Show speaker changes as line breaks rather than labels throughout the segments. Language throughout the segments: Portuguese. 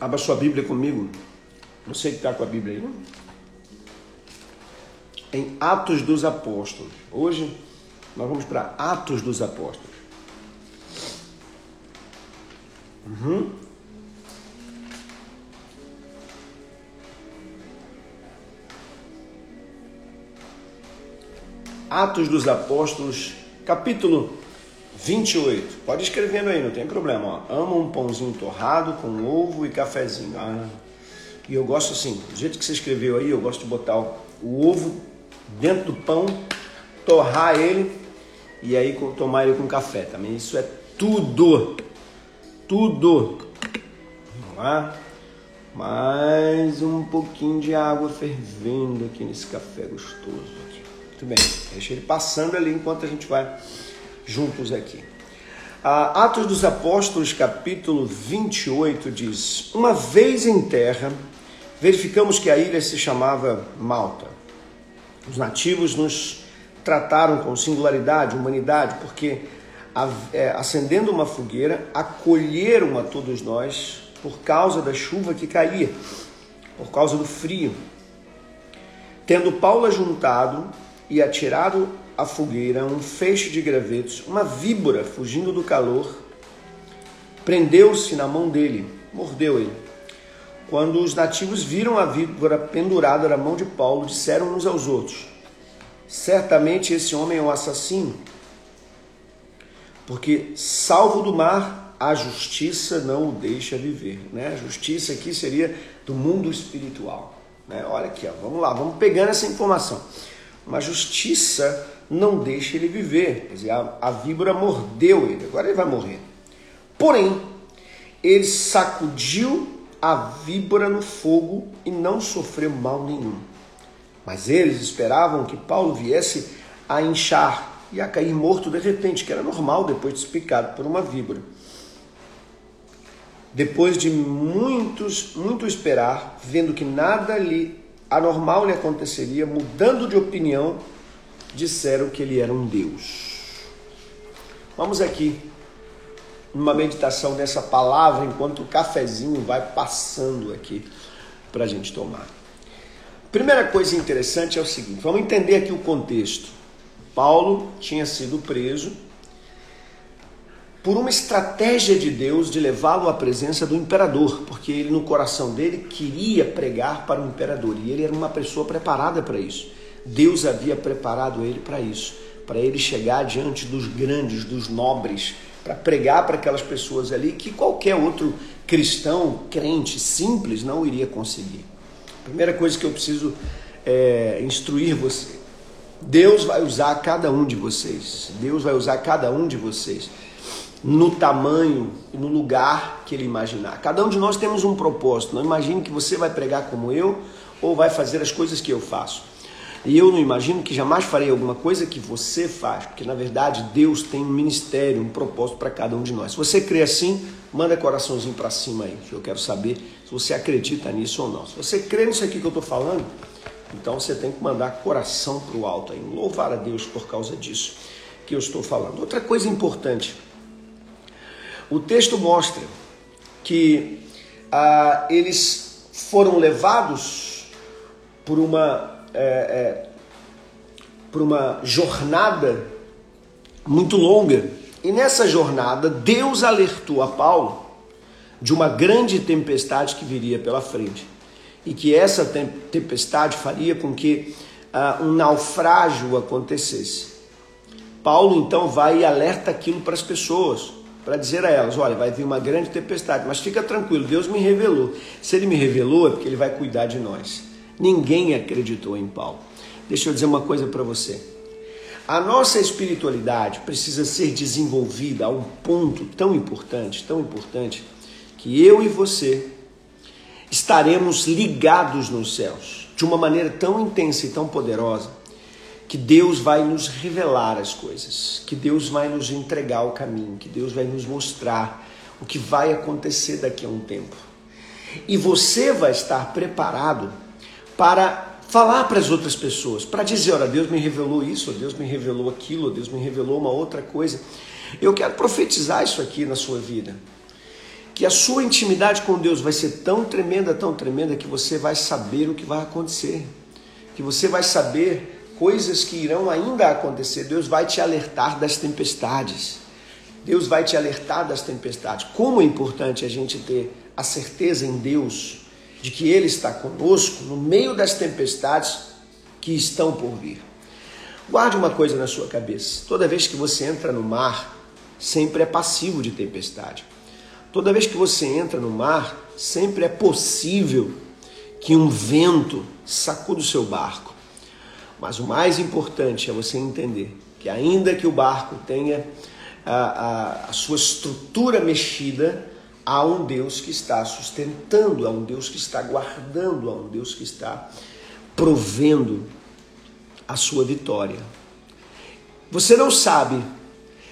Abra sua Bíblia comigo. Você que está com a Bíblia aí, não? Em Atos dos Apóstolos. Hoje nós vamos para Atos dos Apóstolos. Uhum. Atos dos Apóstolos, capítulo 28. Pode escrevendo aí, não tem problema. Ó. Amo um pãozinho torrado com ovo e cafezinho. Ah, e eu gosto assim, do jeito que você escreveu aí, eu gosto de botar o, o ovo dentro do pão, torrar ele e aí tomar ele com café também. Isso é tudo. Tudo. Vamos lá. Mais um pouquinho de água fervendo aqui nesse café gostoso aqui. Muito bem. Deixa ele passando ali enquanto a gente vai juntos aqui. Atos dos Apóstolos, capítulo 28, diz: Uma vez em terra, verificamos que a ilha se chamava Malta. Os nativos nos trataram com singularidade, humanidade, porque é, acendendo uma fogueira, acolheram a todos nós por causa da chuva que caía, por causa do frio. Tendo Paulo ajuntado e atirado à fogueira um feixe de gravetos, uma víbora fugindo do calor, prendeu-se na mão dele, mordeu ele. Quando os nativos viram a víbora pendurada na mão de Paulo, disseram uns aos outros: Certamente esse homem é um assassino, porque salvo do mar, a justiça não o deixa viver. Né? A justiça aqui seria do mundo espiritual. Né? Olha aqui, ó, vamos lá, vamos pegando essa informação. Uma justiça não deixa ele viver. Quer dizer, a, a víbora mordeu ele, agora ele vai morrer. Porém, ele sacudiu a víbora no fogo e não sofreu mal nenhum. Mas eles esperavam que Paulo viesse a inchar e a cair morto de repente, que era normal depois de ser picado por uma víbora. Depois de muitos, muito esperar, vendo que nada lhe anormal lhe aconteceria, mudando de opinião, disseram que ele era um Deus. Vamos aqui numa meditação nessa palavra enquanto o cafezinho vai passando aqui para a gente tomar. Primeira coisa interessante é o seguinte: vamos entender aqui o contexto. Paulo tinha sido preso por uma estratégia de Deus de levá-lo à presença do imperador, porque ele no coração dele queria pregar para o imperador e ele era uma pessoa preparada para isso. Deus havia preparado ele para isso, para ele chegar diante dos grandes, dos nobres, para pregar para aquelas pessoas ali que qualquer outro cristão, crente, simples não iria conseguir. Primeira coisa que eu preciso é, instruir você: Deus vai usar cada um de vocês. Deus vai usar cada um de vocês no tamanho e no lugar que ele imaginar. Cada um de nós temos um propósito. Não imagine que você vai pregar como eu ou vai fazer as coisas que eu faço. E eu não imagino que jamais farei alguma coisa que você faz, porque na verdade Deus tem um ministério, um propósito para cada um de nós. Se você crê assim, manda coraçãozinho para cima aí, que eu quero saber se você acredita nisso ou não. Se você crê nisso aqui que eu estou falando, então você tem que mandar coração para o alto aí. Louvar a Deus por causa disso que eu estou falando. Outra coisa importante o texto mostra que ah, eles foram levados por uma, é, é, por uma jornada muito longa. E nessa jornada, Deus alertou a Paulo de uma grande tempestade que viria pela frente. E que essa tempestade faria com que ah, um naufrágio acontecesse. Paulo então vai e alerta aquilo para as pessoas para dizer a elas: olha, vai vir uma grande tempestade, mas fica tranquilo, Deus me revelou. Se ele me revelou, é porque ele vai cuidar de nós. Ninguém acreditou em Paulo. Deixa eu dizer uma coisa para você. A nossa espiritualidade precisa ser desenvolvida a um ponto tão importante, tão importante, que eu e você estaremos ligados nos céus de uma maneira tão intensa e tão poderosa que Deus vai nos revelar as coisas, que Deus vai nos entregar o caminho, que Deus vai nos mostrar o que vai acontecer daqui a um tempo. E você vai estar preparado para falar para as outras pessoas, para dizer, olha, Deus me revelou isso, Deus me revelou aquilo, Deus me revelou uma outra coisa. Eu quero profetizar isso aqui na sua vida. Que a sua intimidade com Deus vai ser tão tremenda, tão tremenda, que você vai saber o que vai acontecer. Que você vai saber coisas que irão ainda acontecer. Deus vai te alertar das tempestades. Deus vai te alertar das tempestades. Como é importante a gente ter a certeza em Deus de que Ele está conosco no meio das tempestades que estão por vir. Guarde uma coisa na sua cabeça: toda vez que você entra no mar, sempre é passivo de tempestade. Toda vez que você entra no mar, sempre é possível que um vento sacude o seu barco. Mas o mais importante é você entender que, ainda que o barco tenha a, a, a sua estrutura mexida, há um Deus que está sustentando, há um Deus que está guardando, há um Deus que está provendo a sua vitória. Você não sabe,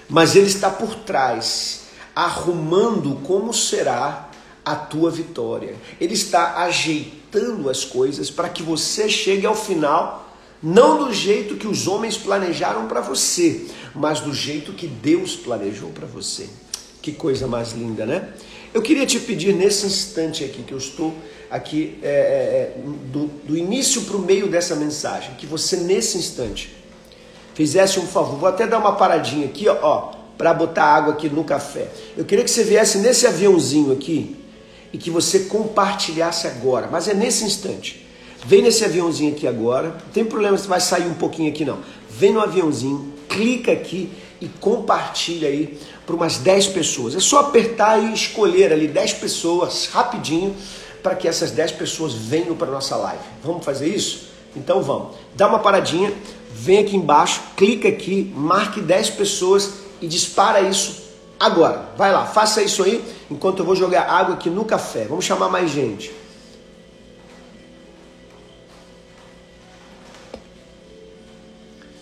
mas Ele está por trás, arrumando como será a tua vitória. Ele está ajeitando as coisas para que você chegue ao final não do jeito que os homens planejaram para você, mas do jeito que Deus planejou para você. Que coisa mais linda, né? Eu queria te pedir nesse instante aqui, que eu estou aqui é, é, é do, do início para o meio dessa mensagem, que você nesse instante fizesse um favor. Vou até dar uma paradinha aqui, ó, ó para botar água aqui no café. Eu queria que você viesse nesse aviãozinho aqui e que você compartilhasse agora, mas é nesse instante. Vem nesse aviãozinho aqui agora, não tem problema se vai sair um pouquinho aqui não. Vem no aviãozinho, clica aqui e compartilha aí para umas 10 pessoas. É só apertar e escolher ali 10 pessoas rapidinho para que essas 10 pessoas venham para nossa live. Vamos fazer isso? Então vamos. Dá uma paradinha, vem aqui embaixo, clica aqui, marque 10 pessoas e dispara isso agora. Vai lá, faça isso aí enquanto eu vou jogar água aqui no café. Vamos chamar mais gente.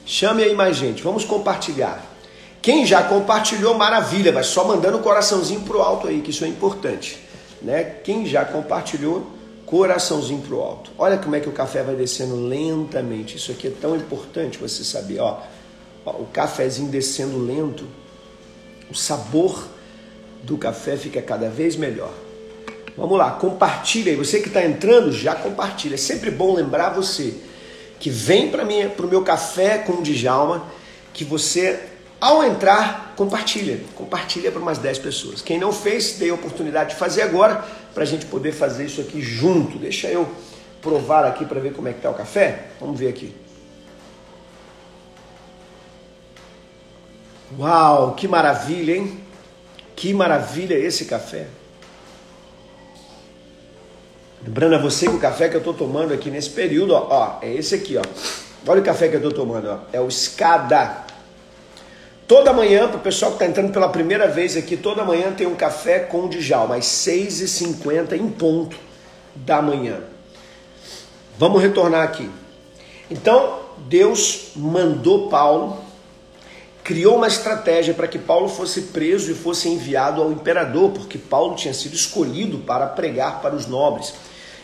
Chame aí mais gente, vamos compartilhar. Quem já compartilhou, maravilha, vai só mandando o coraçãozinho pro alto aí, que isso é importante. Né? Quem já compartilhou, coraçãozinho pro alto. Olha como é que o café vai descendo lentamente. Isso aqui é tão importante você saber. Ó, ó o cafezinho descendo lento, o sabor do café fica cada vez melhor. Vamos lá, compartilha aí. Você que está entrando, já compartilha. É sempre bom lembrar você que vem para o meu café com o Djalma, que você, ao entrar, compartilha. Compartilha para umas 10 pessoas. Quem não fez, dei a oportunidade de fazer agora, para a gente poder fazer isso aqui junto. Deixa eu provar aqui para ver como é que está o café. Vamos ver aqui. Uau, que maravilha, hein? Que maravilha esse café. Lembrando a você que o café que eu estou tomando aqui nesse período, ó, ó, é esse aqui, ó. Olha o café que eu estou tomando, ó. É o Escada. Toda manhã, para o pessoal que está entrando pela primeira vez aqui, toda manhã tem um café com o Djalma, às 6h50 em ponto da manhã. Vamos retornar aqui. Então, Deus mandou Paulo, criou uma estratégia para que Paulo fosse preso e fosse enviado ao imperador, porque Paulo tinha sido escolhido para pregar para os nobres.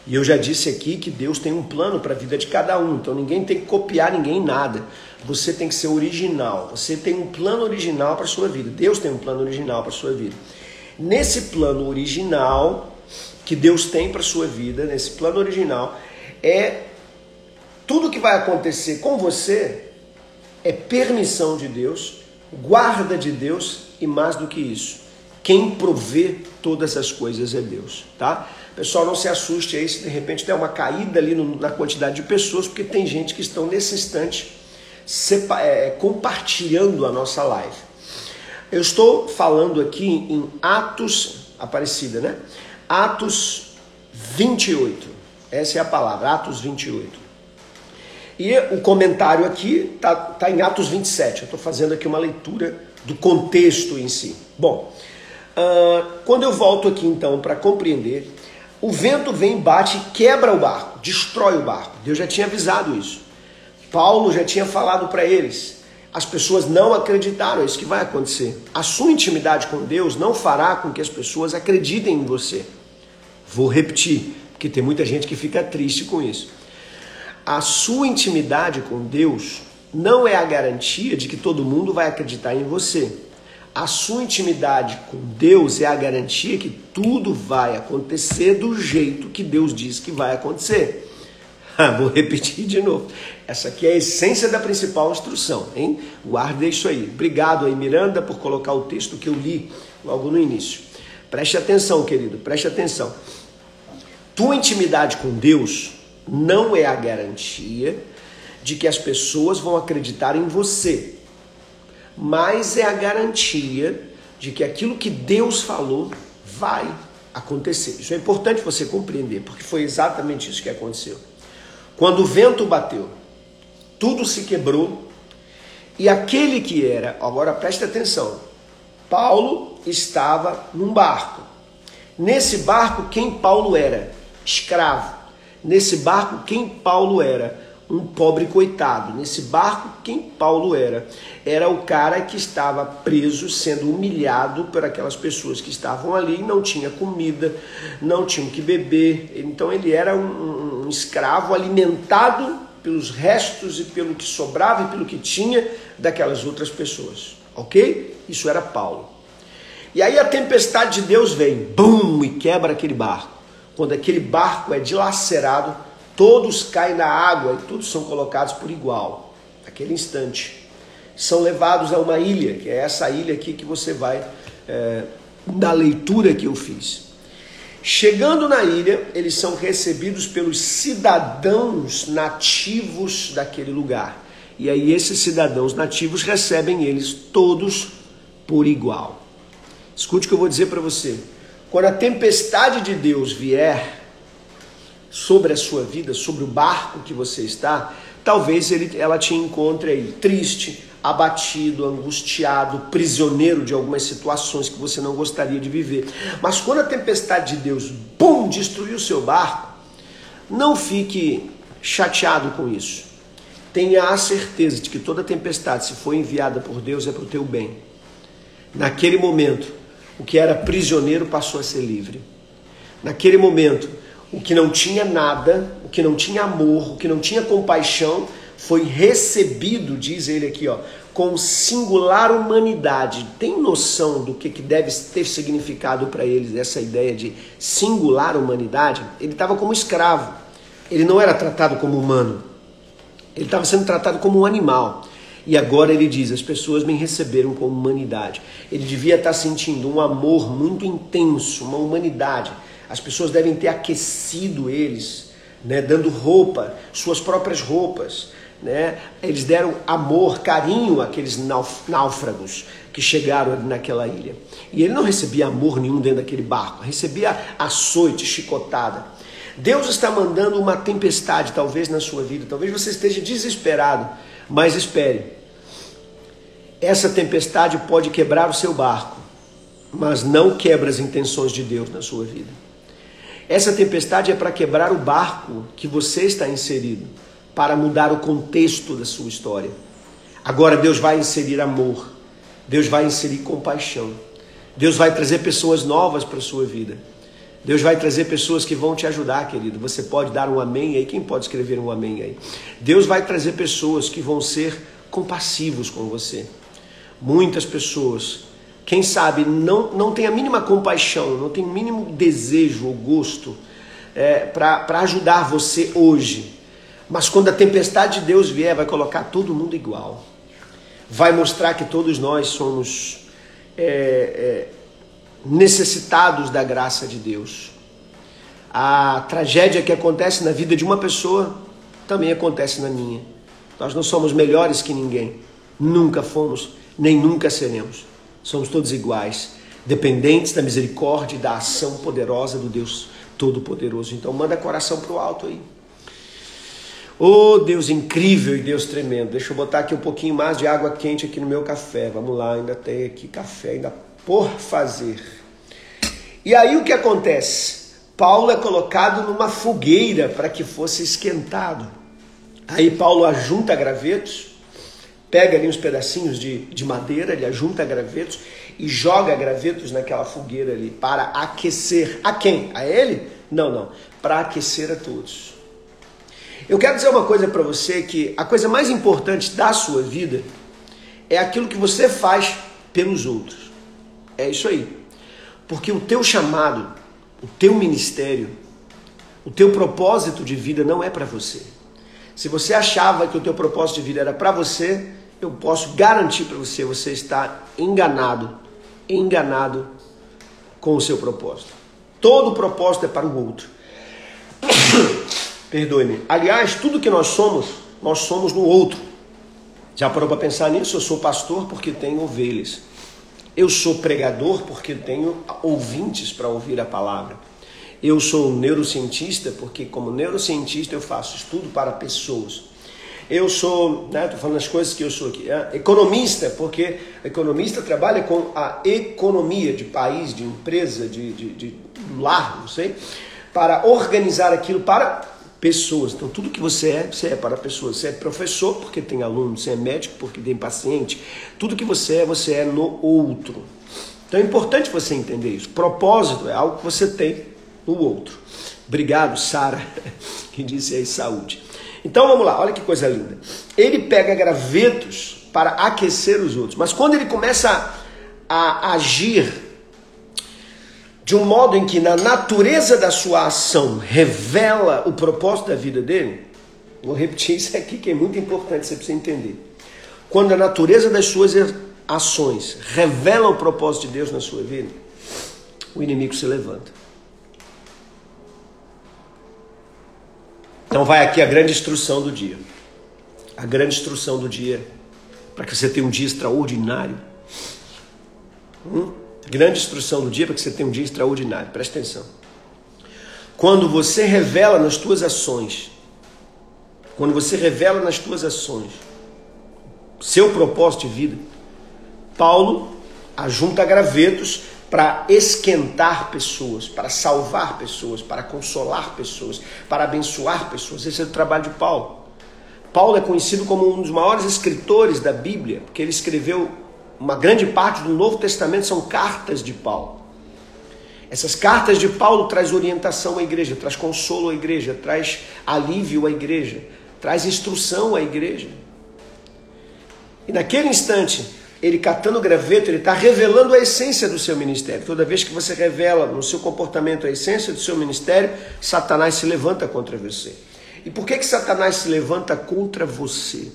E eu já disse aqui que Deus tem um plano para a vida de cada um, então ninguém tem que copiar ninguém nada. Você tem que ser original. Você tem um plano original para sua vida. Deus tem um plano original para sua vida. Nesse plano original que Deus tem para sua vida, nesse plano original, é tudo que vai acontecer com você é permissão de Deus, guarda de Deus e mais do que isso, quem provê todas as coisas é Deus, tá? Pessoal, não se assuste aí se de repente der uma caída ali no, na quantidade de pessoas, porque tem gente que estão nesse instante sepa, é, compartilhando a nossa live. Eu estou falando aqui em Atos, Aparecida, né? Atos 28. Essa é a palavra, Atos 28. E o comentário aqui está tá em Atos 27. Eu estou fazendo aqui uma leitura do contexto em si. Bom, Uh, quando eu volto aqui então para compreender, o vento vem, bate, quebra o barco, destrói o barco. Deus já tinha avisado isso. Paulo já tinha falado para eles. As pessoas não acreditaram, é isso que vai acontecer. A sua intimidade com Deus não fará com que as pessoas acreditem em você. Vou repetir, porque tem muita gente que fica triste com isso. A sua intimidade com Deus não é a garantia de que todo mundo vai acreditar em você. A sua intimidade com Deus é a garantia que tudo vai acontecer do jeito que Deus diz que vai acontecer. Ah, vou repetir de novo. Essa aqui é a essência da principal instrução, hein? Guarde isso aí. Obrigado aí, Miranda, por colocar o texto que eu li logo no início. Preste atenção, querido, preste atenção. Tua intimidade com Deus não é a garantia de que as pessoas vão acreditar em você mas é a garantia de que aquilo que Deus falou vai acontecer. Isso é importante você compreender, porque foi exatamente isso que aconteceu. Quando o vento bateu, tudo se quebrou e aquele que era, agora preste atenção, Paulo estava num barco. Nesse barco, quem Paulo era? Escravo. Nesse barco, quem Paulo era? Um pobre coitado. Nesse barco, quem Paulo era? Era o cara que estava preso, sendo humilhado por aquelas pessoas que estavam ali, não tinha comida, não tinham que beber. Então ele era um, um escravo alimentado pelos restos e pelo que sobrava e pelo que tinha daquelas outras pessoas. Ok? Isso era Paulo. E aí a tempestade de Deus vem, bum, e quebra aquele barco. Quando aquele barco é dilacerado, todos caem na água e todos são colocados por igual, naquele instante. São levados a uma ilha, que é essa ilha aqui que você vai, é, na leitura que eu fiz. Chegando na ilha, eles são recebidos pelos cidadãos nativos daquele lugar. E aí esses cidadãos nativos recebem eles todos por igual. Escute o que eu vou dizer para você. Quando a tempestade de Deus vier, sobre a sua vida, sobre o barco que você está, talvez ele, ela te encontre aí triste, abatido, angustiado, prisioneiro de algumas situações que você não gostaria de viver. Mas quando a tempestade de Deus, bum, destruiu o seu barco, não fique chateado com isso. Tenha a certeza de que toda tempestade, se for enviada por Deus, é para o teu bem. Naquele momento, o que era prisioneiro passou a ser livre. Naquele momento, o que não tinha nada, o que não tinha amor, o que não tinha compaixão, foi recebido, diz ele aqui, ó, com singular humanidade. Tem noção do que, que deve ter significado para eles essa ideia de singular humanidade? Ele estava como escravo, ele não era tratado como humano, ele estava sendo tratado como um animal. E agora ele diz: as pessoas me receberam com humanidade. Ele devia estar sentindo um amor muito intenso, uma humanidade as pessoas devem ter aquecido eles, né, dando roupa, suas próprias roupas. Né? Eles deram amor, carinho àqueles náufragos que chegaram naquela ilha. E ele não recebia amor nenhum dentro daquele barco, recebia açoite, chicotada. Deus está mandando uma tempestade, talvez na sua vida, talvez você esteja desesperado, mas espere. Essa tempestade pode quebrar o seu barco, mas não quebra as intenções de Deus na sua vida. Essa tempestade é para quebrar o barco que você está inserido, para mudar o contexto da sua história. Agora Deus vai inserir amor, Deus vai inserir compaixão, Deus vai trazer pessoas novas para a sua vida. Deus vai trazer pessoas que vão te ajudar, querido. Você pode dar um amém aí? Quem pode escrever um amém aí? Deus vai trazer pessoas que vão ser compassivos com você. Muitas pessoas quem sabe não, não tem a mínima compaixão, não tem o mínimo desejo ou gosto é, para ajudar você hoje. Mas quando a tempestade de Deus vier, vai colocar todo mundo igual. Vai mostrar que todos nós somos é, é, necessitados da graça de Deus. A tragédia que acontece na vida de uma pessoa também acontece na minha. Nós não somos melhores que ninguém. Nunca fomos, nem nunca seremos. Somos todos iguais, dependentes da misericórdia e da ação poderosa do Deus Todo-Poderoso. Então manda coração para o alto aí. Oh Deus incrível e Deus tremendo. Deixa eu botar aqui um pouquinho mais de água quente aqui no meu café. Vamos lá, ainda tem aqui café ainda por fazer. E aí o que acontece? Paulo é colocado numa fogueira para que fosse esquentado. Aí Paulo ajunta gravetos, pega ali uns pedacinhos de, de madeira, ele ajunta gravetos e joga gravetos naquela fogueira ali para aquecer. A quem? A ele? Não, não. Para aquecer a todos. Eu quero dizer uma coisa para você que a coisa mais importante da sua vida é aquilo que você faz pelos outros. É isso aí. Porque o teu chamado, o teu ministério, o teu propósito de vida não é para você. Se você achava que o teu propósito de vida era para você, eu posso garantir para você, você está enganado, enganado com o seu propósito. Todo propósito é para o outro. Perdoe-me. Aliás, tudo que nós somos, nós somos no outro. Já parou para pensar nisso? Eu sou pastor porque tenho ovelhas. Eu sou pregador porque tenho ouvintes para ouvir a palavra. Eu sou neurocientista porque, como neurocientista, eu faço estudo para pessoas. Eu sou, né, falando as coisas que eu sou aqui, é, economista, porque economista trabalha com a economia de país, de empresa, de, de, de lar, não sei, para organizar aquilo para pessoas. Então, tudo que você é, você é para pessoas. Você é professor porque tem aluno, você é médico porque tem paciente. Tudo que você é, você é no outro. Então, é importante você entender isso. Propósito é algo que você tem no outro. Obrigado, Sara, que disse aí saúde. Então, vamos lá, olha que coisa linda. Ele pega gravetos para aquecer os outros, mas quando ele começa a, a agir de um modo em que na natureza da sua ação revela o propósito da vida dele, vou repetir isso aqui que é muito importante, você precisa entender. Quando a natureza das suas ações revela o propósito de Deus na sua vida, o inimigo se levanta. Então vai aqui a grande instrução do dia. A grande instrução do dia para que você tenha um dia extraordinário. Hum? Grande instrução do dia para que você tenha um dia extraordinário. Presta atenção. Quando você revela nas tuas ações, quando você revela nas tuas ações seu propósito de vida, Paulo ajunta gravetos para esquentar pessoas, para salvar pessoas, para consolar pessoas, para abençoar pessoas. Esse é o trabalho de Paulo. Paulo é conhecido como um dos maiores escritores da Bíblia, porque ele escreveu uma grande parte do Novo Testamento são cartas de Paulo. Essas cartas de Paulo traz orientação à igreja, traz consolo à igreja, traz alívio à igreja, traz instrução à igreja. E naquele instante, ele catando graveto, ele está revelando a essência do seu ministério. Toda vez que você revela no seu comportamento a essência do seu ministério, Satanás se levanta contra você. E por que, que Satanás se levanta contra você?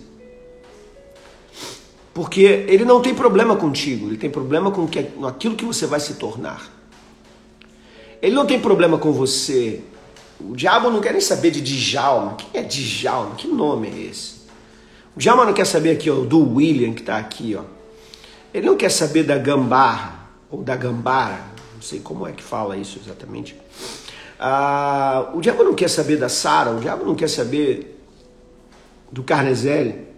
Porque ele não tem problema contigo, ele tem problema com que, aquilo que você vai se tornar. Ele não tem problema com você. O diabo não quer nem saber de Djalma. Quem é Djalma? Que nome é esse? O Djalma não quer saber aqui ó, do William que está aqui. Ó. Ele não quer saber da Gambarra ou da Gambara. Não sei como é que fala isso exatamente. Ah, o diabo não quer saber da Sara. O diabo não quer saber do Carnezelli.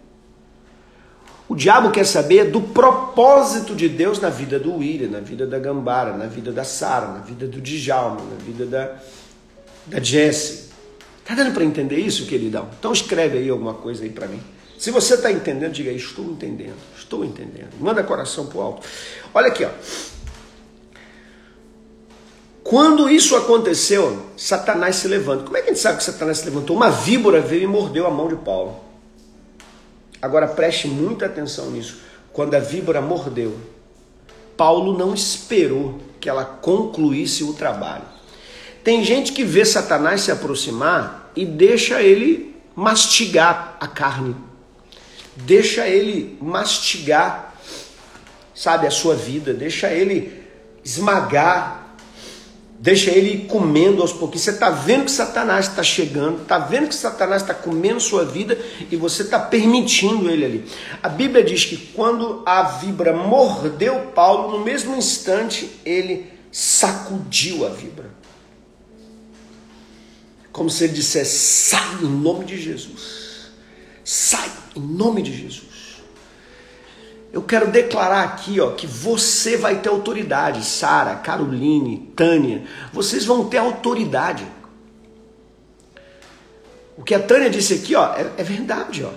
O diabo quer saber do propósito de Deus na vida do William, na vida da Gambara, na vida da Sara, na vida do Djalma, na vida da, da Jessie. Tá dando para entender isso, queridão? Então escreve aí alguma coisa aí para mim. Se você está entendendo, diga aí, estou entendendo, estou entendendo. Manda coração pro alto. Olha aqui, ó. Quando isso aconteceu, Satanás se levanta. Como é que a gente sabe que Satanás se levantou? Uma víbora veio e mordeu a mão de Paulo. Agora preste muita atenção nisso. Quando a víbora mordeu, Paulo não esperou que ela concluísse o trabalho. Tem gente que vê Satanás se aproximar e deixa ele mastigar a carne. Deixa ele mastigar, sabe, a sua vida, deixa ele esmagar Deixa ele comendo aos pouquinhos. Você está vendo que Satanás está chegando, está vendo que Satanás está comendo sua vida e você está permitindo ele ali. A Bíblia diz que quando a vibra mordeu Paulo, no mesmo instante ele sacudiu a vibra. Como se ele dissesse: sai em nome de Jesus. Sai em nome de Jesus. Eu quero declarar aqui, ó, que você vai ter autoridade, Sara, Caroline, Tânia, vocês vão ter autoridade. O que a Tânia disse aqui, ó, é, é verdade, ó.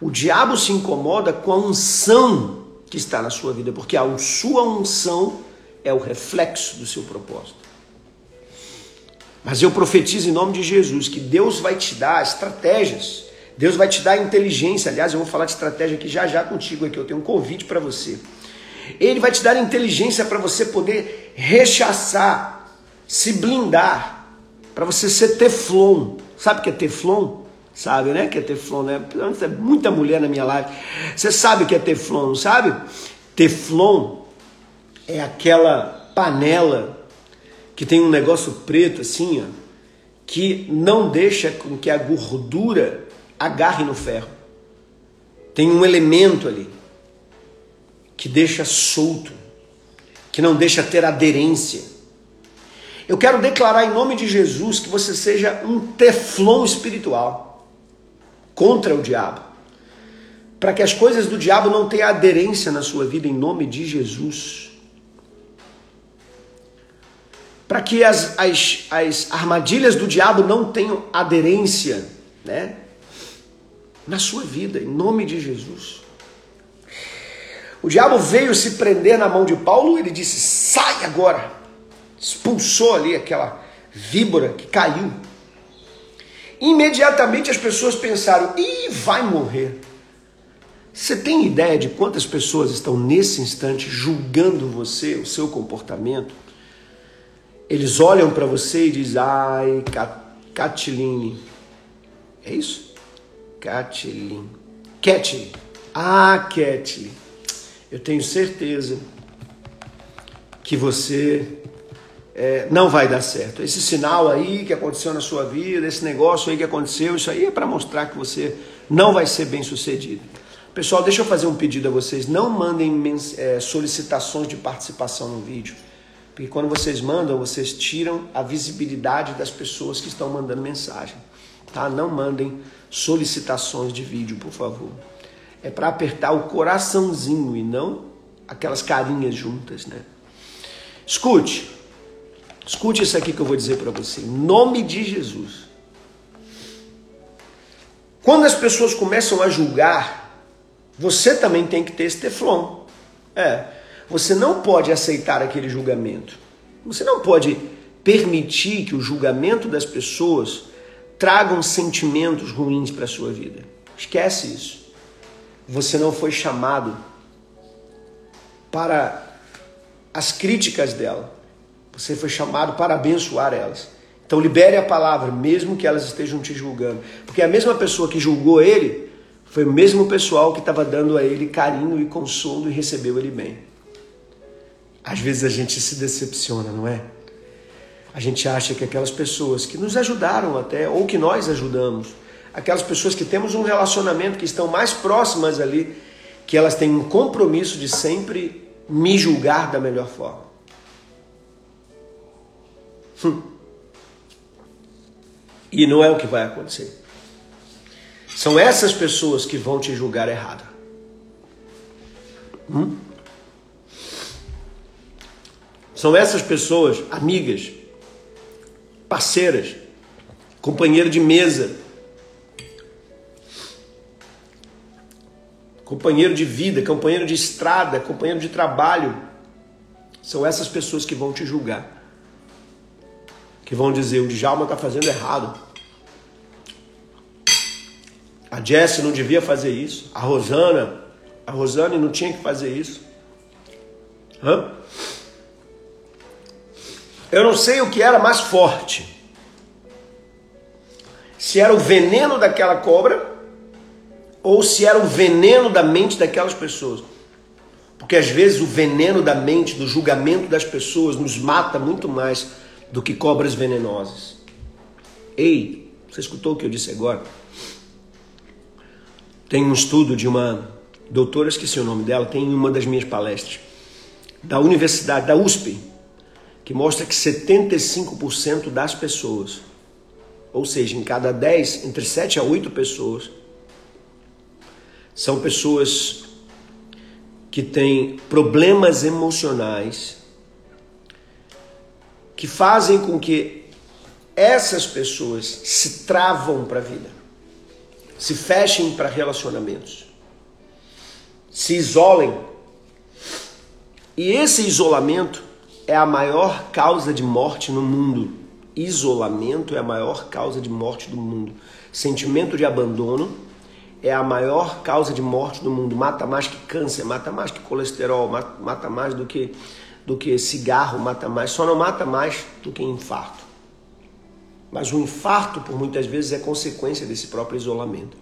O diabo se incomoda com a unção que está na sua vida, porque a sua unção é o reflexo do seu propósito. Mas eu profetizo em nome de Jesus que Deus vai te dar estratégias, Deus vai te dar inteligência. Aliás, eu vou falar de estratégia aqui já já contigo aqui, eu tenho um convite para você. Ele vai te dar inteligência para você poder rechaçar, se blindar, para você ser teflon. Sabe o que é teflon? Sabe, né? Que é teflon, né? Tem muita mulher na minha live. Você sabe o que é teflon, sabe? Teflon é aquela panela que tem um negócio preto assim, ó, que não deixa com que a gordura agarre no ferro. Tem um elemento ali que deixa solto, que não deixa ter aderência. Eu quero declarar em nome de Jesus que você seja um teflon espiritual contra o diabo. Para que as coisas do diabo não tenham aderência na sua vida em nome de Jesus para que as, as, as armadilhas do diabo não tenham aderência né, na sua vida, em nome de Jesus. O diabo veio se prender na mão de Paulo, ele disse: sai agora. Expulsou ali aquela víbora que caiu. Imediatamente as pessoas pensaram: ih, vai morrer. Você tem ideia de quantas pessoas estão nesse instante julgando você, o seu comportamento? Eles olham para você e dizem, ai, Catiline. É isso? Catiline. Catlin. Ah, Catlin. Eu tenho certeza que você é, não vai dar certo. Esse sinal aí que aconteceu na sua vida, esse negócio aí que aconteceu, isso aí é para mostrar que você não vai ser bem sucedido. Pessoal, deixa eu fazer um pedido a vocês. Não mandem é, solicitações de participação no vídeo. Porque quando vocês mandam, vocês tiram a visibilidade das pessoas que estão mandando mensagem. Tá? Não mandem solicitações de vídeo, por favor. É para apertar o coraçãozinho e não aquelas carinhas juntas, né? Escute. Escute isso aqui que eu vou dizer para você. Em nome de Jesus. Quando as pessoas começam a julgar, você também tem que ter esse teflon. É. Você não pode aceitar aquele julgamento. Você não pode permitir que o julgamento das pessoas tragam sentimentos ruins para a sua vida. Esquece isso. Você não foi chamado para as críticas dela. Você foi chamado para abençoar elas. Então libere a palavra, mesmo que elas estejam te julgando. Porque a mesma pessoa que julgou ele foi o mesmo pessoal que estava dando a ele carinho e consolo e recebeu ele bem. Às vezes a gente se decepciona, não é? A gente acha que aquelas pessoas que nos ajudaram até, ou que nós ajudamos, aquelas pessoas que temos um relacionamento, que estão mais próximas ali, que elas têm um compromisso de sempre me julgar da melhor forma. Hum. E não é o que vai acontecer. São essas pessoas que vão te julgar errado. Hum? São essas pessoas, amigas, parceiras, companheiro de mesa, companheiro de vida, companheiro de estrada, companheiro de trabalho. São essas pessoas que vão te julgar. Que vão dizer: o Djalma está fazendo errado. A Jessie não devia fazer isso. A Rosana, a Rosane não tinha que fazer isso. Hã? Eu não sei o que era mais forte. Se era o veneno daquela cobra ou se era o veneno da mente daquelas pessoas. Porque às vezes o veneno da mente, do julgamento das pessoas, nos mata muito mais do que cobras venenosas. Ei, você escutou o que eu disse agora? Tem um estudo de uma doutora, esqueci o nome dela, tem uma das minhas palestras, da Universidade, da USP, que mostra que 75% das pessoas, ou seja, em cada 10, entre 7 a 8 pessoas, são pessoas que tem problemas emocionais que fazem com que essas pessoas se travam para a vida, se fechem para relacionamentos, se isolem. E esse isolamento é a maior causa de morte no mundo. Isolamento é a maior causa de morte do mundo. Sentimento de abandono é a maior causa de morte do mundo. Mata mais que câncer, mata mais que colesterol, mata, mais do que, do que cigarro, mata mais. Só não mata mais do que infarto. Mas o infarto, por muitas vezes, é consequência desse próprio isolamento.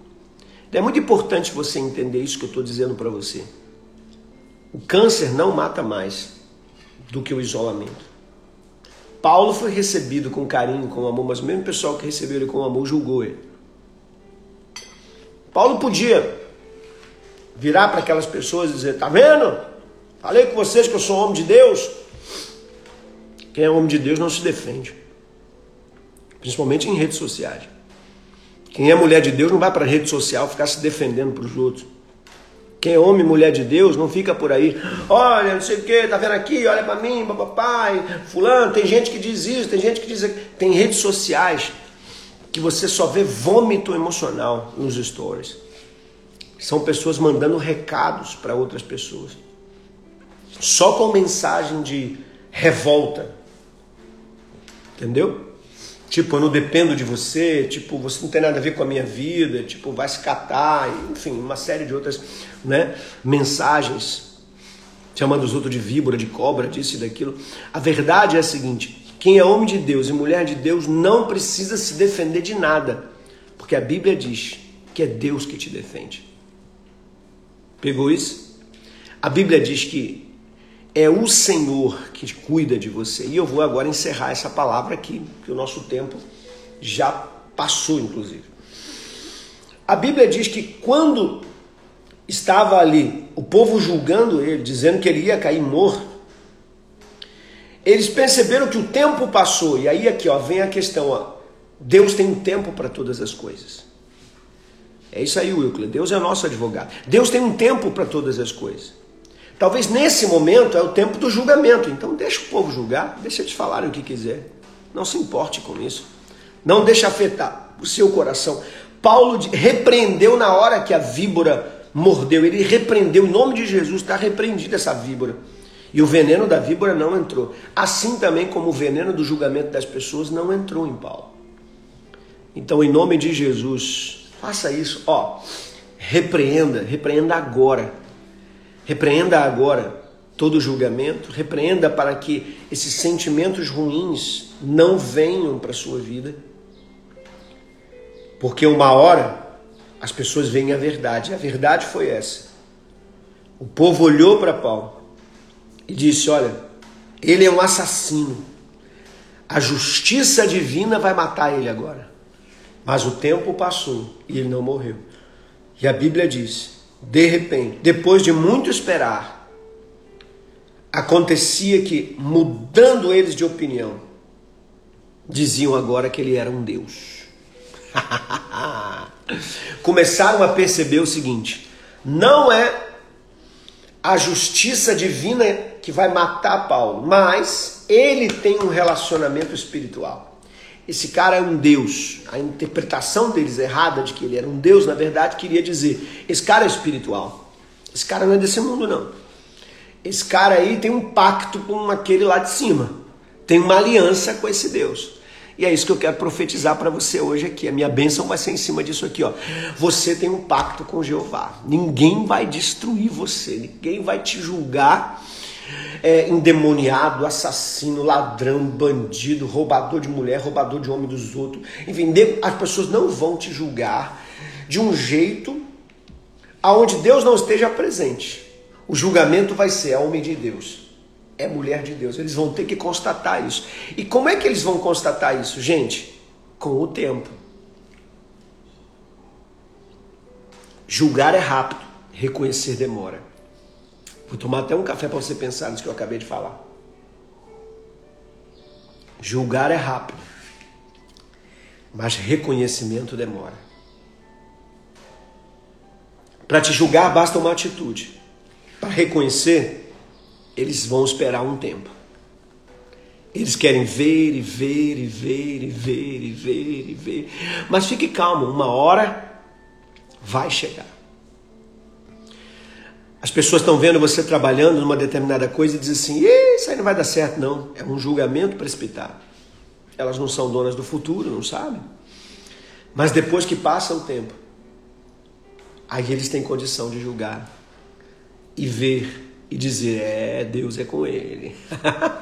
Então, é muito importante você entender isso que eu estou dizendo para você. O câncer não mata mais do que o isolamento. Paulo foi recebido com carinho, com amor, mas o mesmo pessoal que recebeu ele com amor julgou ele. Paulo podia virar para aquelas pessoas e dizer: Tá vendo? Falei com vocês que eu sou homem de Deus. Quem é homem de Deus não se defende principalmente em redes sociais. Quem é mulher de Deus não vai para a rede social ficar se defendendo para os outros. Quem é homem mulher de Deus não fica por aí, olha, não sei o que, tá vendo aqui, olha para mim, papai, fulano, tem gente que diz isso, tem gente que diz Tem redes sociais que você só vê vômito emocional nos stories. São pessoas mandando recados para outras pessoas. Só com mensagem de revolta. Entendeu? Tipo, eu não dependo de você, tipo, você não tem nada a ver com a minha vida, tipo, vai se catar, enfim, uma série de outras né, mensagens, chamando os outros de víbora, de cobra, disso e daquilo. A verdade é a seguinte: quem é homem de Deus e mulher de Deus não precisa se defender de nada, porque a Bíblia diz que é Deus que te defende. Pegou isso? A Bíblia diz que é o Senhor que cuida de você. E eu vou agora encerrar essa palavra aqui, que o nosso tempo já passou, inclusive. A Bíblia diz que quando estava ali o povo julgando ele, dizendo que ele ia cair morto, eles perceberam que o tempo passou. E aí aqui, ó, vem a questão, ó. Deus tem um tempo para todas as coisas. É isso aí, Wilcla. Deus é nosso advogado. Deus tem um tempo para todas as coisas. Talvez nesse momento é o tempo do julgamento. Então deixa o povo julgar, deixa eles falarem o que quiser. Não se importe com isso. Não deixa afetar o seu coração. Paulo repreendeu na hora que a víbora mordeu. Ele repreendeu, em nome de Jesus, está repreendida essa víbora. E o veneno da víbora não entrou. Assim também como o veneno do julgamento das pessoas não entrou em Paulo. Então, em nome de Jesus, faça isso. Ó, repreenda, repreenda agora Repreenda agora todo julgamento, repreenda para que esses sentimentos ruins não venham para a sua vida. Porque uma hora as pessoas veem a verdade. A verdade foi essa. O povo olhou para Paulo e disse: Olha, ele é um assassino. A justiça divina vai matar ele agora. Mas o tempo passou e ele não morreu. E a Bíblia diz de repente, depois de muito esperar, acontecia que, mudando eles de opinião, diziam agora que ele era um Deus. Começaram a perceber o seguinte: não é a justiça divina que vai matar Paulo, mas ele tem um relacionamento espiritual esse cara é um Deus. A interpretação deles errada de que ele era um Deus, na verdade, queria dizer: esse cara é espiritual. Esse cara não é desse mundo, não. Esse cara aí tem um pacto com aquele lá de cima. Tem uma aliança com esse Deus. E é isso que eu quero profetizar para você hoje aqui. A minha bênção vai ser em cima disso aqui, ó. Você tem um pacto com Jeová. Ninguém vai destruir você, ninguém vai te julgar é, endemoniado, assassino, ladrão, bandido, roubador de mulher, roubador de homem dos outros. Enfim, as pessoas não vão te julgar de um jeito aonde Deus não esteja presente. O julgamento vai ser a homem de Deus, é mulher de Deus. Eles vão ter que constatar isso. E como é que eles vão constatar isso, gente? Com o tempo. Julgar é rápido, reconhecer demora. Vou tomar até um café para você pensar nisso que eu acabei de falar. Julgar é rápido, mas reconhecimento demora. Para te julgar basta uma atitude. para reconhecer, eles vão esperar um tempo. Eles querem ver e ver e ver e ver e ver e ver. Mas fique calmo, uma hora vai chegar. As pessoas estão vendo você trabalhando numa determinada coisa e dizem assim: isso aí não vai dar certo, não. É um julgamento precipitado. Elas não são donas do futuro, não sabem. Mas depois que passa o tempo, aí eles têm condição de julgar e ver e dizer: é, Deus é com ele,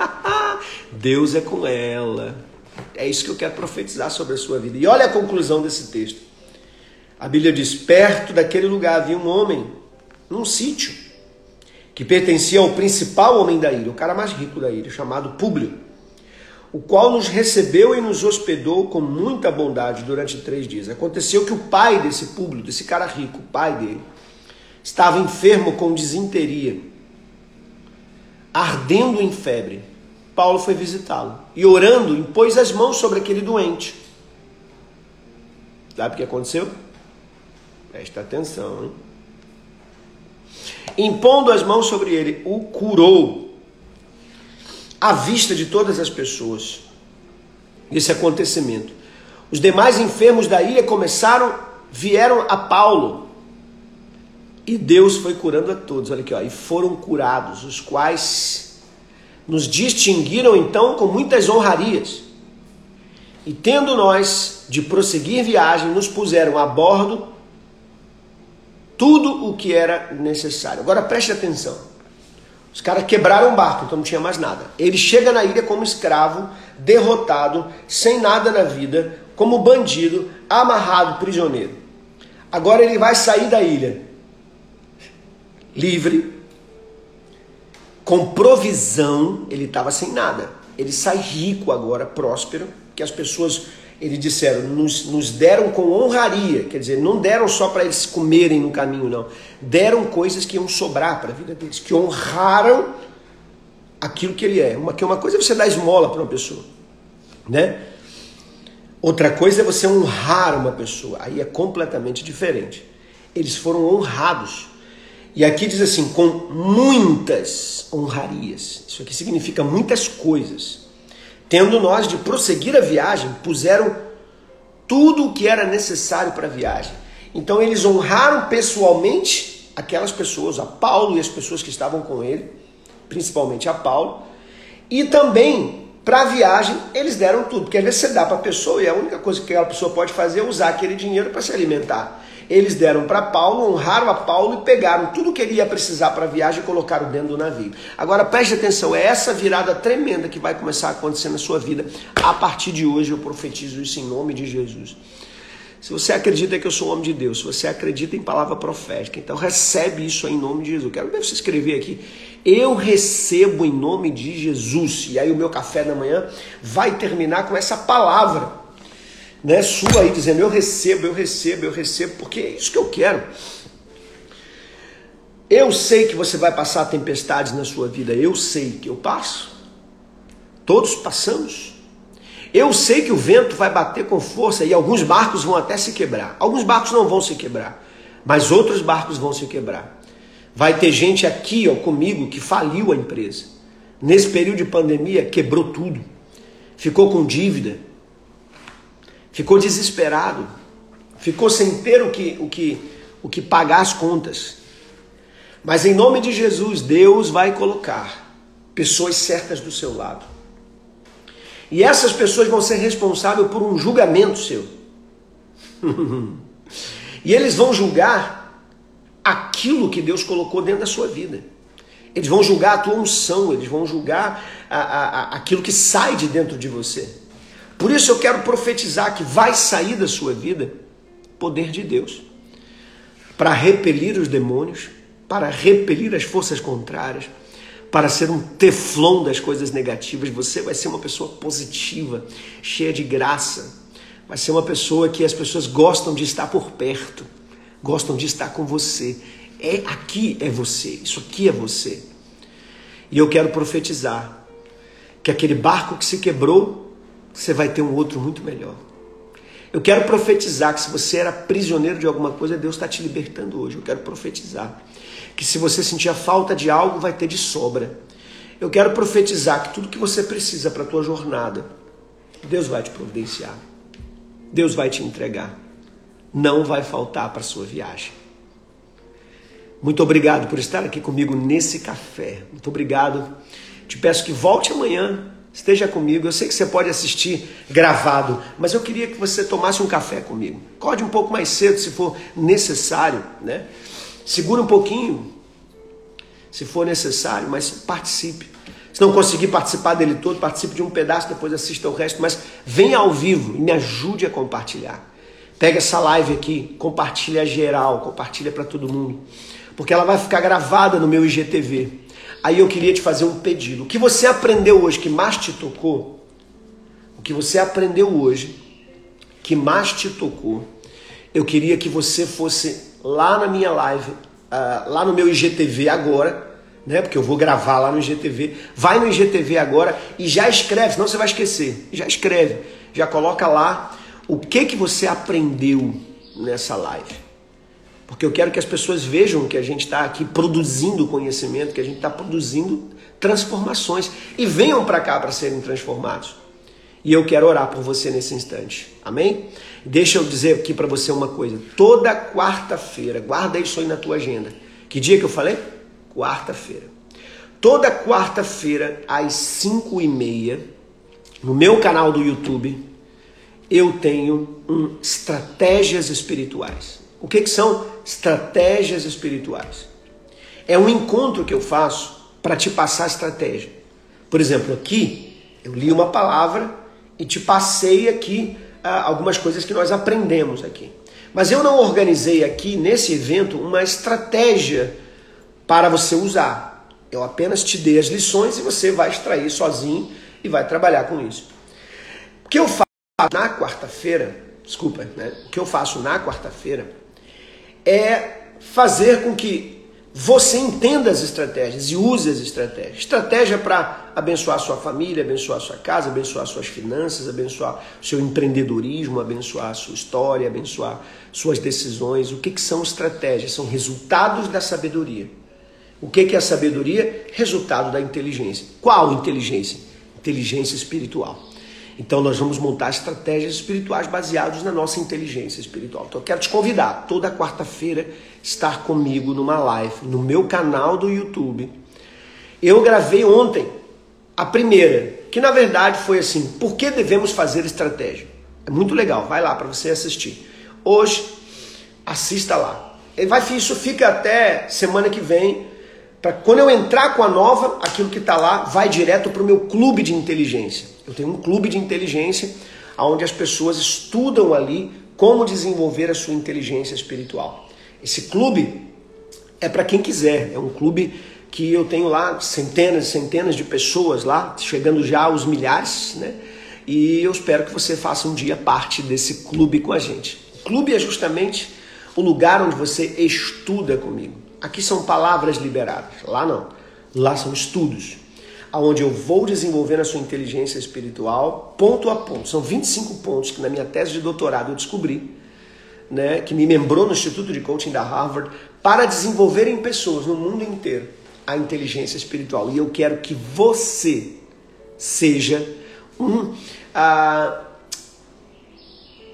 Deus é com ela. É isso que eu quero profetizar sobre a sua vida. E olha a conclusão desse texto. A Bíblia diz: perto daquele lugar havia um homem, num sítio, que pertencia ao principal homem da ilha, o cara mais rico da ilha, chamado Públio, o qual nos recebeu e nos hospedou com muita bondade durante três dias. Aconteceu que o pai desse Públio, desse cara rico, o pai dele, estava enfermo com disenteria, ardendo em febre. Paulo foi visitá-lo e, orando, impôs as mãos sobre aquele doente. Sabe o que aconteceu? Presta atenção, hein? Impondo as mãos sobre ele, o curou à vista de todas as pessoas. Esse acontecimento. Os demais enfermos da ilha começaram, vieram a Paulo. E Deus foi curando a todos. Olha aqui, ó, e foram curados, os quais nos distinguiram então com muitas honrarias. E tendo nós de prosseguir viagem, nos puseram a bordo tudo o que era necessário. Agora preste atenção. Os caras quebraram o barco, então não tinha mais nada. Ele chega na ilha como escravo, derrotado, sem nada na vida, como bandido, amarrado, prisioneiro. Agora ele vai sair da ilha livre, com provisão, ele estava sem nada. Ele sai rico agora, próspero, que as pessoas eles disseram, nos, nos deram com honraria, quer dizer, não deram só para eles comerem no caminho, não. Deram coisas que iam sobrar para a vida deles, que honraram aquilo que ele é. Uma, que uma coisa é você dar esmola para uma pessoa, né? Outra coisa é você honrar uma pessoa, aí é completamente diferente. Eles foram honrados. E aqui diz assim, com muitas honrarias. Isso aqui significa muitas coisas. Tendo nós de prosseguir a viagem, puseram tudo o que era necessário para a viagem. Então eles honraram pessoalmente aquelas pessoas, a Paulo e as pessoas que estavam com ele, principalmente a Paulo, e também para a viagem eles deram tudo, porque às vezes você dá para a pessoa e a única coisa que aquela pessoa pode fazer é usar aquele dinheiro para se alimentar. Eles deram para Paulo, honraram a Paulo e pegaram tudo que ele ia precisar para a viagem e colocaram dentro do navio. Agora preste atenção, é essa virada tremenda que vai começar a acontecer na sua vida. A partir de hoje eu profetizo isso em nome de Jesus. Se você acredita que eu sou homem de Deus, se você acredita em palavra profética, então recebe isso em nome de Jesus. Quero ver você escrever aqui. Eu recebo em nome de Jesus. E aí o meu café da manhã vai terminar com essa palavra né, sua aí dizendo eu recebo, eu recebo, eu recebo, porque é isso que eu quero. Eu sei que você vai passar tempestades na sua vida, eu sei que eu passo. Todos passamos. Eu sei que o vento vai bater com força e alguns barcos vão até se quebrar. Alguns barcos não vão se quebrar, mas outros barcos vão se quebrar. Vai ter gente aqui, ó, comigo que faliu a empresa. Nesse período de pandemia, quebrou tudo. Ficou com dívida, ficou desesperado, ficou sem ter o que, o que, o que pagar as contas. Mas em nome de Jesus, Deus vai colocar pessoas certas do seu lado. E essas pessoas vão ser responsáveis por um julgamento seu. e eles vão julgar aquilo que Deus colocou dentro da sua vida. Eles vão julgar a tua unção, eles vão julgar a, a, a, aquilo que sai de dentro de você. Por isso eu quero profetizar que vai sair da sua vida poder de Deus para repelir os demônios, para repelir as forças contrárias, para ser um teflon das coisas negativas. Você vai ser uma pessoa positiva, cheia de graça. Vai ser uma pessoa que as pessoas gostam de estar por perto, gostam de estar com você. É aqui é você, isso aqui é você. E eu quero profetizar que aquele barco que se quebrou você vai ter um outro muito melhor. Eu quero profetizar que se você era prisioneiro de alguma coisa, Deus está te libertando hoje. Eu quero profetizar que se você sentir a falta de algo, vai ter de sobra. Eu quero profetizar que tudo que você precisa para a tua jornada, Deus vai te providenciar. Deus vai te entregar. Não vai faltar para a sua viagem. Muito obrigado por estar aqui comigo nesse café. Muito obrigado. Te peço que volte amanhã, esteja comigo. Eu sei que você pode assistir gravado, mas eu queria que você tomasse um café comigo. Acorde um pouco mais cedo se for necessário, né? Segura um pouquinho, se for necessário, mas participe. Se não conseguir participar dele todo, participe de um pedaço, depois assista o resto, mas venha ao vivo e me ajude a compartilhar. Pega essa live aqui, compartilha geral, compartilha para todo mundo, porque ela vai ficar gravada no meu IGTV. Aí eu queria te fazer um pedido. O que você aprendeu hoje que mais te tocou? O que você aprendeu hoje que mais te tocou? Eu queria que você fosse lá na minha live, uh, lá no meu IGTV agora, né? Porque eu vou gravar lá no IGTV. Vai no IGTV agora e já escreve, senão você vai esquecer. Já escreve, já coloca lá o que que você aprendeu nessa live. Porque eu quero que as pessoas vejam que a gente está aqui produzindo conhecimento, que a gente está produzindo transformações e venham para cá para serem transformados. E eu quero orar por você nesse instante. Amém? Deixa eu dizer aqui para você uma coisa. Toda quarta-feira, guarda isso aí na tua agenda. Que dia que eu falei? Quarta-feira. Toda quarta-feira, às 5 e meia, no meu canal do YouTube, eu tenho um Estratégias Espirituais. O que, que são estratégias espirituais? É um encontro que eu faço para te passar estratégia. Por exemplo, aqui eu li uma palavra e te passei aqui ah, algumas coisas que nós aprendemos aqui. Mas eu não organizei aqui nesse evento uma estratégia para você usar. Eu apenas te dei as lições e você vai extrair sozinho e vai trabalhar com isso. O que eu faço na quarta-feira, desculpa, né? O que eu faço na quarta-feira é fazer com que você entenda as estratégias e use as estratégias. Estratégia para abençoar sua família, abençoar sua casa, abençoar suas finanças, abençoar seu empreendedorismo, abençoar sua história, abençoar suas decisões. O que, que são estratégias? São resultados da sabedoria. O que, que é a sabedoria? Resultado da inteligência. Qual inteligência? Inteligência espiritual. Então nós vamos montar estratégias espirituais baseadas na nossa inteligência espiritual. Então eu quero te convidar toda quarta-feira estar comigo numa live no meu canal do YouTube. Eu gravei ontem a primeira, que na verdade foi assim: por que devemos fazer estratégia? É muito legal, vai lá para você assistir. Hoje assista lá. Isso fica até semana que vem para quando eu entrar com a nova, aquilo que está lá vai direto para o meu clube de inteligência. Eu tenho um clube de inteligência onde as pessoas estudam ali como desenvolver a sua inteligência espiritual. Esse clube é para quem quiser, é um clube que eu tenho lá centenas e centenas de pessoas lá, chegando já aos milhares, né? E eu espero que você faça um dia parte desse clube com a gente. O clube é justamente o lugar onde você estuda comigo. Aqui são palavras liberadas, lá não. Lá são estudos, aonde eu vou desenvolvendo a sua inteligência espiritual ponto a ponto. São 25 pontos que na minha tese de doutorado eu descobri, né, que me membrou no Instituto de Coaching da Harvard, para desenvolver em pessoas no mundo inteiro a inteligência espiritual. E eu quero que você seja um. Ah,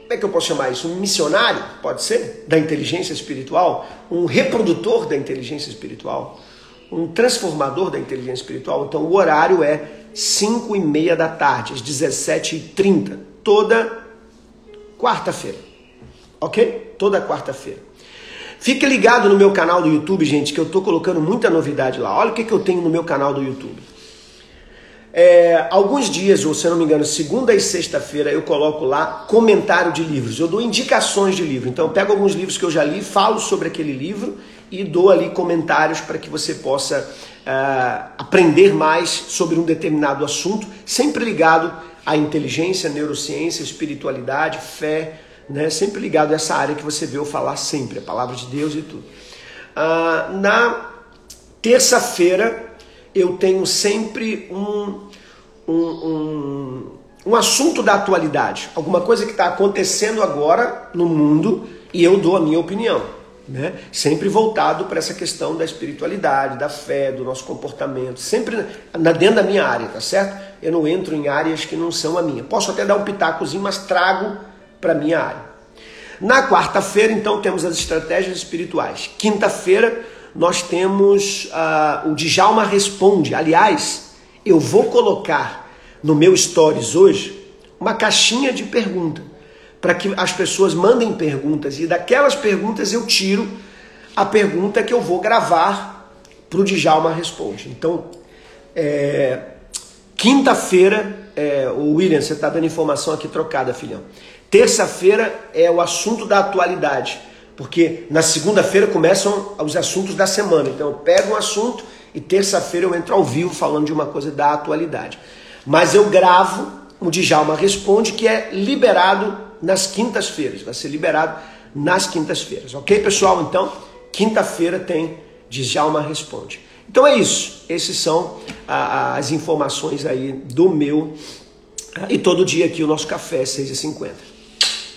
como é que eu posso chamar isso? Um missionário, pode ser, da inteligência espiritual, um reprodutor da inteligência espiritual, um transformador da inteligência espiritual. Então o horário é 5 e meia da tarde, às 17h30, toda quarta-feira. Ok? Toda quarta-feira. Fique ligado no meu canal do YouTube, gente, que eu estou colocando muita novidade lá. Olha o que, que eu tenho no meu canal do YouTube. É, alguns dias, ou se eu não me engano, segunda e sexta-feira, eu coloco lá comentário de livros. Eu dou indicações de livro. Então, eu pego alguns livros que eu já li, falo sobre aquele livro e dou ali comentários para que você possa uh, aprender mais sobre um determinado assunto, sempre ligado à inteligência, neurociência, espiritualidade, fé, né? sempre ligado a essa área que você vê eu falar sempre, a palavra de Deus e tudo. Uh, na terça-feira, eu tenho sempre um, um, um, um assunto da atualidade, alguma coisa que está acontecendo agora no mundo e eu dou a minha opinião. Né? Sempre voltado para essa questão da espiritualidade, da fé, do nosso comportamento, sempre na, dentro da minha área, tá certo? Eu não entro em áreas que não são a minha. Posso até dar um pitacozinho, mas trago para minha área. Na quarta-feira, então, temos as estratégias espirituais. Quinta-feira, nós temos uh, o Djalma Responde. Aliás, eu vou colocar no meu Stories hoje uma caixinha de pergunta para que as pessoas mandem perguntas e daquelas perguntas eu tiro a pergunta que eu vou gravar para o Djalma Responde. Então, é, quinta-feira, é, o William, você está dando informação aqui trocada, filhão. Terça-feira é o assunto da atualidade, porque na segunda-feira começam os assuntos da semana. Então eu pego um assunto e terça-feira eu entro ao vivo falando de uma coisa da atualidade. Mas eu gravo o Djalma Responde, que é liberado nas quintas-feiras. Vai ser liberado nas quintas-feiras. Ok, pessoal? Então, quinta-feira tem Djalma Responde. Então é isso. Esses são as informações aí do meu. Ah, e todo dia aqui o nosso café é 6h50.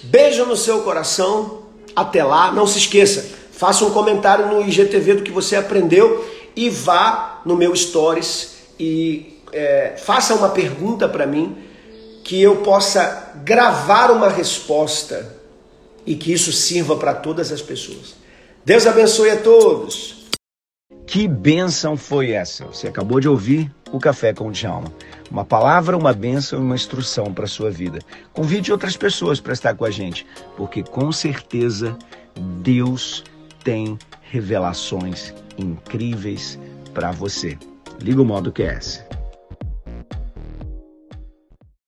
Beijo no seu coração. Até lá. Não se esqueça, faça um comentário no IGTV do que você aprendeu e vá no meu Stories e é, faça uma pergunta para mim que eu possa gravar uma resposta e que isso sirva para todas as pessoas. Deus abençoe a todos.
Que bênção foi essa? Você acabou de ouvir o Café com o Djalma. Uma palavra, uma bênção e uma instrução para a sua vida. Convide outras pessoas para estar com a gente, porque com certeza Deus tem revelações incríveis para você. Liga o modo QS.